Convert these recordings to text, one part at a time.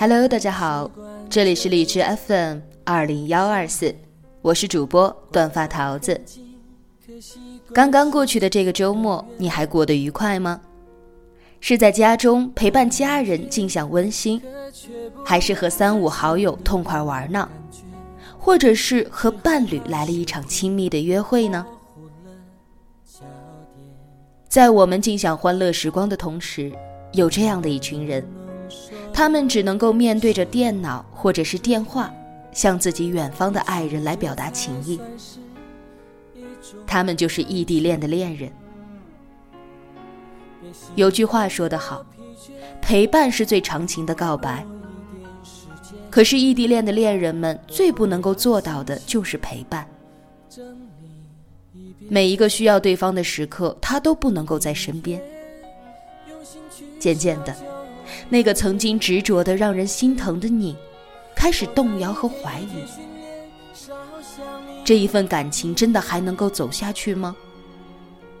Hello，大家好，这里是荔枝 FM 二零幺二四，我是主播短发桃子。刚刚过去的这个周末，你还过得愉快吗？是在家中陪伴家人尽享温馨，还是和三五好友痛快玩呢？或者是和伴侣来了一场亲密的约会呢？在我们尽享欢乐时光的同时，有这样的一群人。他们只能够面对着电脑或者是电话，向自己远方的爱人来表达情意。他们就是异地恋的恋人。有句话说得好，陪伴是最长情的告白。可是异地恋的恋人们最不能够做到的就是陪伴。每一个需要对方的时刻，他都不能够在身边。渐渐的。那个曾经执着的让人心疼的你，开始动摇和怀疑，这一份感情真的还能够走下去吗？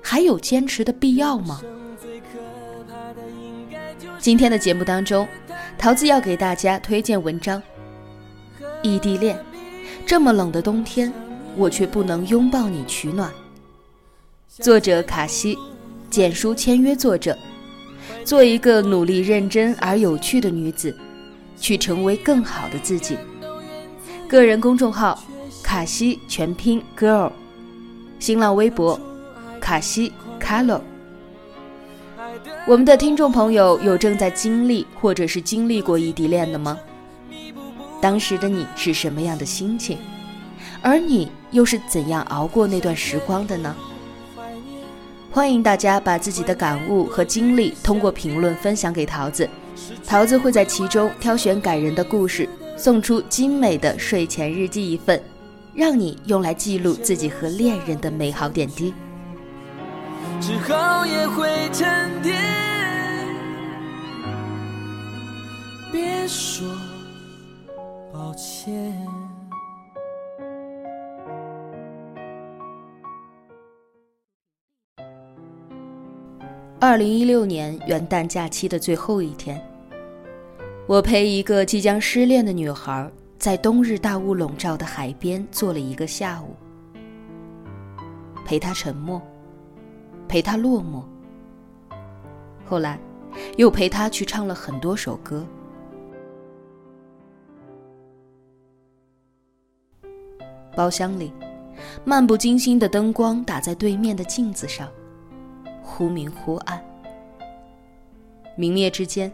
还有坚持的必要吗？今天的节目当中，桃子要给大家推荐文章《异地恋》，这么冷的冬天，我却不能拥抱你取暖。作者卡西，简书签约作者。做一个努力、认真而有趣的女子，去成为更好的自己。个人公众号：卡西全拼 girl，新浪微博：卡西 color。我们的听众朋友有正在经历或者是经历过异地恋的吗？当时的你是什么样的心情？而你又是怎样熬过那段时光的呢？欢迎大家把自己的感悟和经历通过评论分享给桃子，桃子会在其中挑选感人的故事，送出精美的睡前日记一份，让你用来记录自己和恋人的美好点滴。之后也会沉淀，别说抱歉。二零一六年元旦假期的最后一天，我陪一个即将失恋的女孩在冬日大雾笼罩的海边坐了一个下午，陪她沉默，陪她落寞，后来又陪她去唱了很多首歌。包厢里，漫不经心的灯光打在对面的镜子上。忽明忽暗，明灭之间，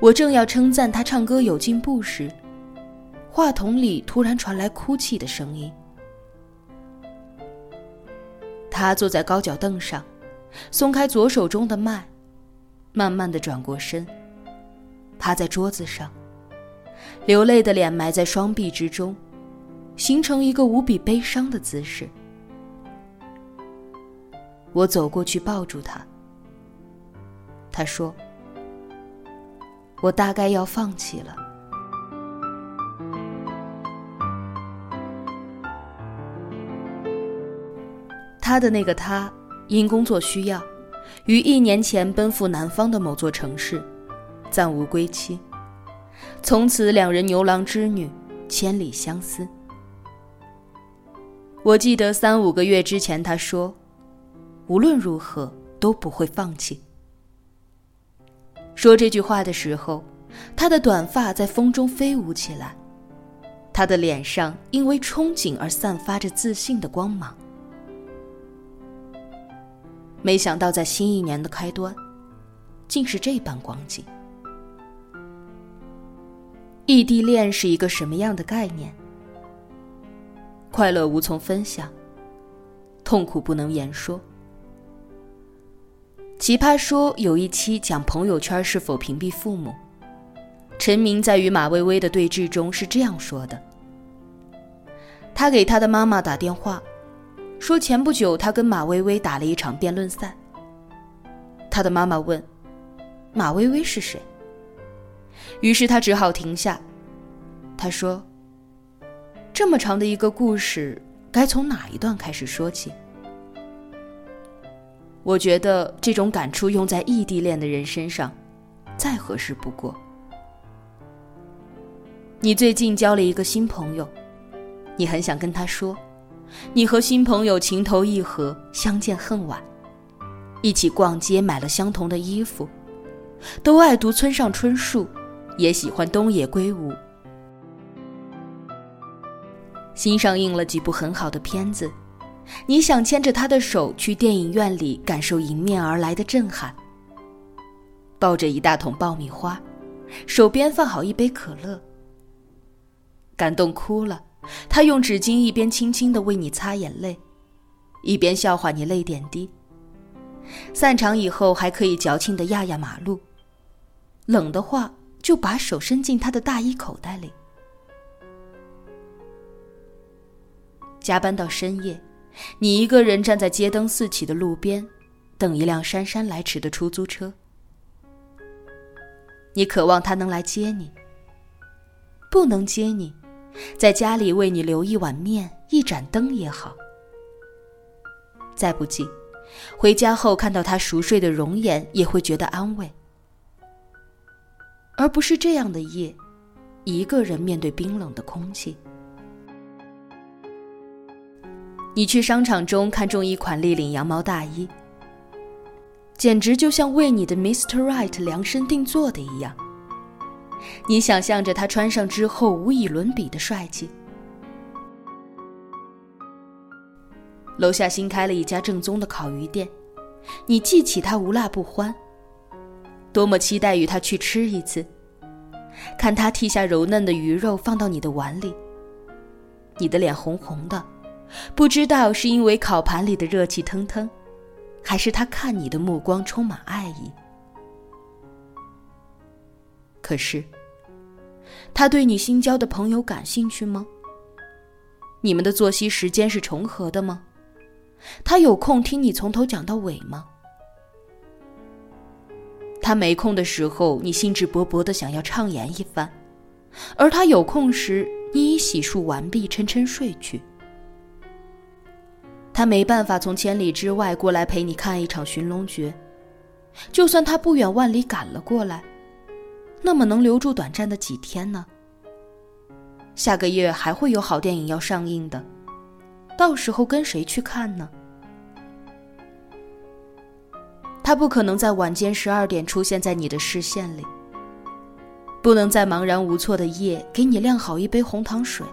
我正要称赞他唱歌有进步时，话筒里突然传来哭泣的声音。他坐在高脚凳上，松开左手中的麦，慢慢的转过身，趴在桌子上，流泪的脸埋在双臂之中，形成一个无比悲伤的姿势。我走过去抱住他。他说：“我大概要放弃了。”他的那个他，因工作需要，于一年前奔赴南方的某座城市，暂无归期。从此，两人牛郎织女，千里相思。我记得三五个月之前，他说。无论如何都不会放弃。说这句话的时候，他的短发在风中飞舞起来，他的脸上因为憧憬而散发着自信的光芒。没想到在新一年的开端，竟是这般光景。异地恋是一个什么样的概念？快乐无从分享，痛苦不能言说。奇葩说有一期讲朋友圈是否屏蔽父母，陈明在与马薇薇的对峙中是这样说的：他给他的妈妈打电话，说前不久他跟马薇薇打了一场辩论赛。他的妈妈问：“马薇薇是谁？”于是他只好停下。他说：“这么长的一个故事，该从哪一段开始说起？”我觉得这种感触用在异地恋的人身上，再合适不过。你最近交了一个新朋友，你很想跟他说，你和新朋友情投意合，相见恨晚，一起逛街买了相同的衣服，都爱读村上春树。也喜欢东野圭吾。新上映了几部很好的片子，你想牵着他的手去电影院里感受迎面而来的震撼。抱着一大桶爆米花，手边放好一杯可乐。感动哭了，他用纸巾一边轻轻的为你擦眼泪，一边笑话你泪点低。散场以后还可以矫情的压压马路，冷的话。就把手伸进他的大衣口袋里。加班到深夜，你一个人站在街灯四起的路边，等一辆姗姗来迟的出租车。你渴望他能来接你，不能接你，在家里为你留一碗面、一盏灯也好。再不济，回家后看到他熟睡的容颜，也会觉得安慰。而不是这样的夜，一个人面对冰冷的空气。你去商场中看中一款立领羊毛大衣，简直就像为你的 Mr. Right 量身定做的一样。你想象着他穿上之后无以伦比的帅气。楼下新开了一家正宗的烤鱼店，你记起他无辣不欢。多么期待与他去吃一次，看他剔下柔嫩的鱼肉放到你的碗里。你的脸红红的，不知道是因为烤盘里的热气腾腾，还是他看你的目光充满爱意。可是，他对你新交的朋友感兴趣吗？你们的作息时间是重合的吗？他有空听你从头讲到尾吗？他没空的时候，你兴致勃勃的想要畅言一番；而他有空时，你已洗漱完毕，沉沉睡去。他没办法从千里之外过来陪你看一场寻龙诀，就算他不远万里赶了过来，那么能留住短暂的几天呢？下个月还会有好电影要上映的，到时候跟谁去看呢？他不可能在晚间十二点出现在你的视线里，不能在茫然无措的夜给你晾好一杯红糖水。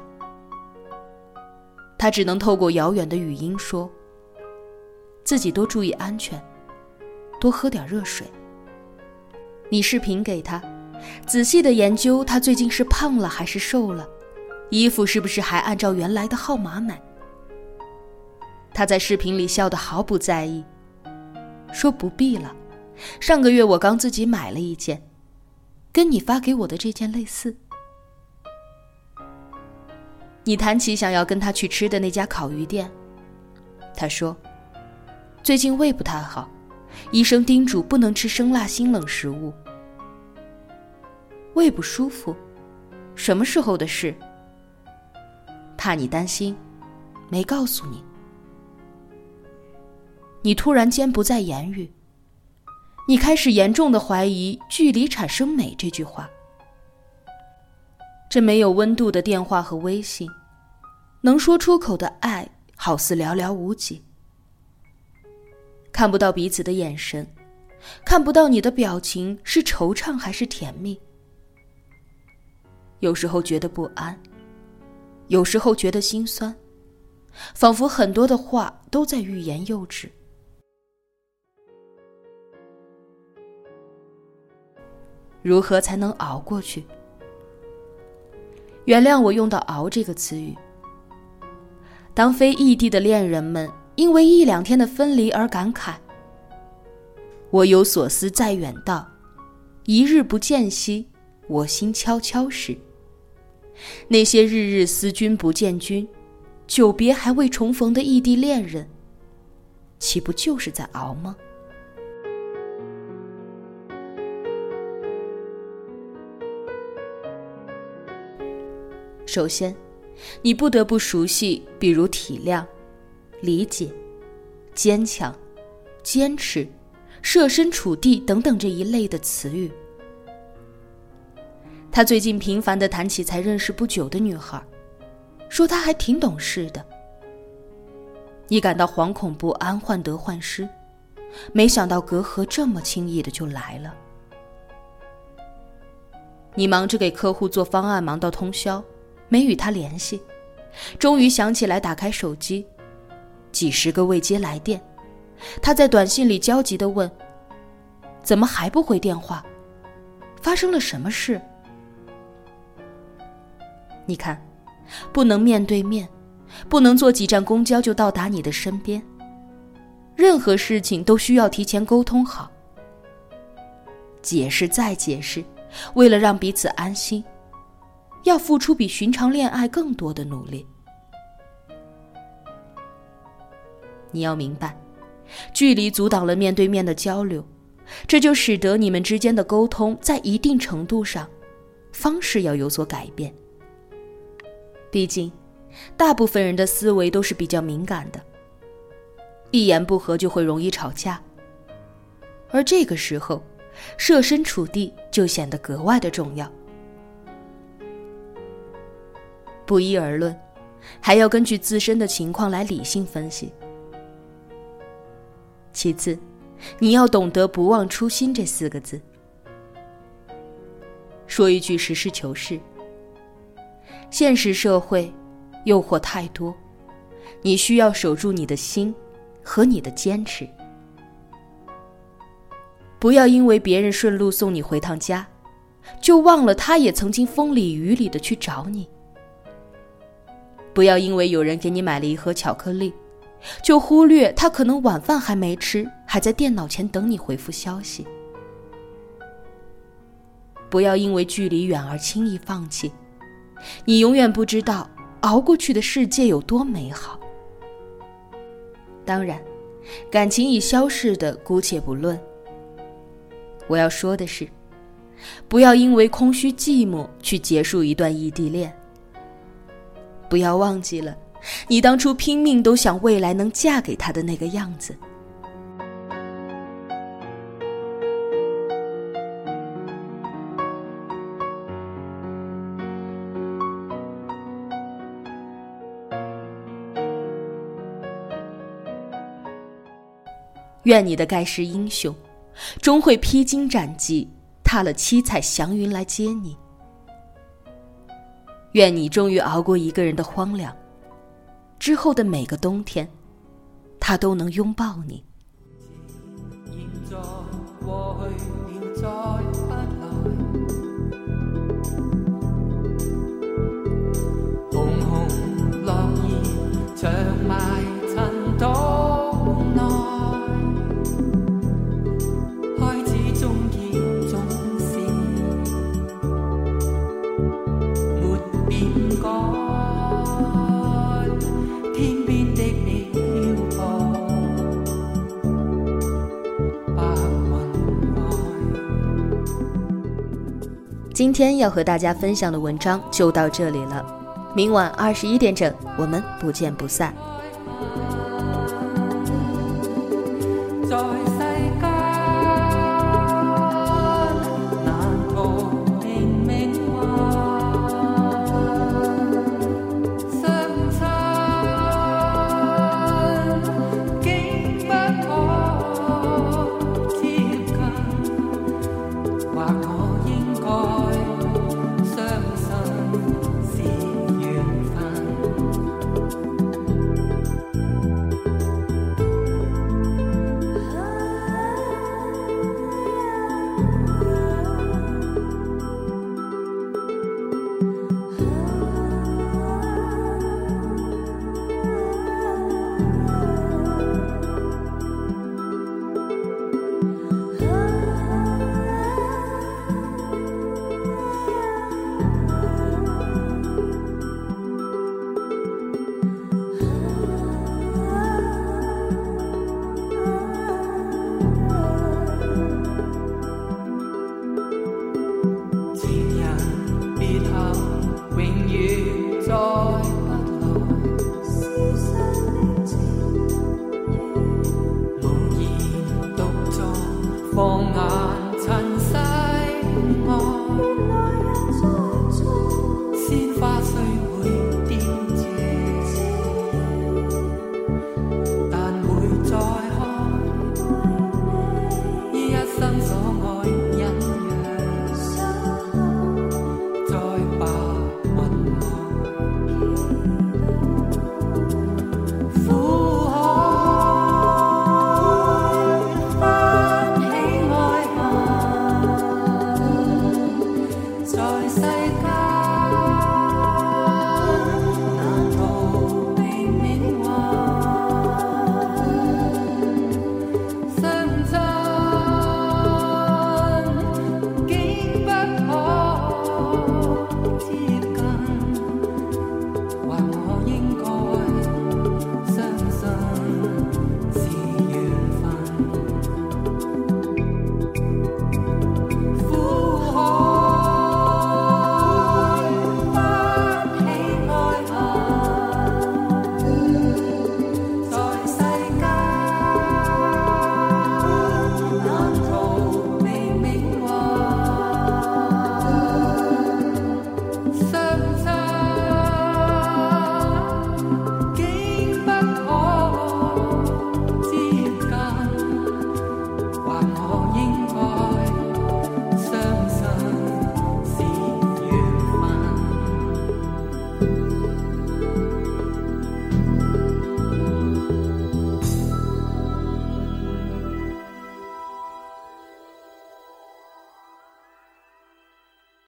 他只能透过遥远的语音说：“自己多注意安全，多喝点热水。”你视频给他，仔细的研究他最近是胖了还是瘦了，衣服是不是还按照原来的号码买。他在视频里笑得毫不在意。说不必了，上个月我刚自己买了一件，跟你发给我的这件类似。你谈起想要跟他去吃的那家烤鱼店，他说，最近胃不太好，医生叮嘱不能吃生辣辛冷食物。胃不舒服，什么时候的事？怕你担心，没告诉你。你突然间不再言语，你开始严重的怀疑“距离产生美”这句话。这没有温度的电话和微信，能说出口的爱好似寥寥无几。看不到彼此的眼神看不到你的表情是惆怅还是甜蜜。有时候觉得不安有时候觉得心酸仿佛很多的话都在欲言又止。如何才能熬过去？原谅我用到熬这个词语当非异地的恋人们因为一两天的分离而感慨“我有所思在远道，一日不见兮，我心悄悄”时，那些日日思君不见君，久别还未重逢的异地恋人，岂不就是在熬吗？首先，你不得不熟悉，比如体谅、理解、坚强、坚持、设身处地等等这一类的词语。他最近频繁的谈起才认识不久的女孩，说她还挺懂事的。你感到惶恐不安、患得患失，没想到隔阂这么轻易的就来了。你忙着给客户做方案，忙到通宵。没与他联系，终于想起来打开手机，几十个未接来电。他在短信里焦急地问：“怎么还不回电话？发生了什么事？”你看，不能面对面，不能坐几站公交就到达你的身边。任何事情都需要提前沟通好，解释再解释，为了让彼此安心。要付出比寻常恋爱更多的努力。你要明白，距离阻挡了面对面的交流，这就使得你们之间的沟通在一定程度上，方式要有所改变。毕竟，大部分人的思维都是比较敏感的，一言不合就会容易吵架。而这个时候，设身处地就显得格外的重要。不一而论，还要根据自身的情况来理性分析。其次，你要懂得“不忘初心”这四个字。说一句实事求是：现实社会诱惑太多，你需要守住你的心和你的坚持。不要因为别人顺路送你回趟家，就忘了他也曾经风里雨里的去找你。不要因为有人给你买了一盒巧克力，就忽略他可能晚饭还没吃，还在电脑前等你回复消息。不要因为距离远而轻易放弃，你永远不知道熬过去的世界有多美好。当然，感情已消逝的姑且不论。我要说的是，不要因为空虚寂寞去结束一段异地恋。不要忘记了，你当初拼命都想未来能嫁给他的那个样子。愿你的盖世英雄，终会披荆斩棘，踏了七彩祥云来接你。愿你终于熬过一个人的荒凉，之后的每个冬天，他都能拥抱你。今天要和大家分享的文章就到这里了，明晚二十一点整，我们不见不散。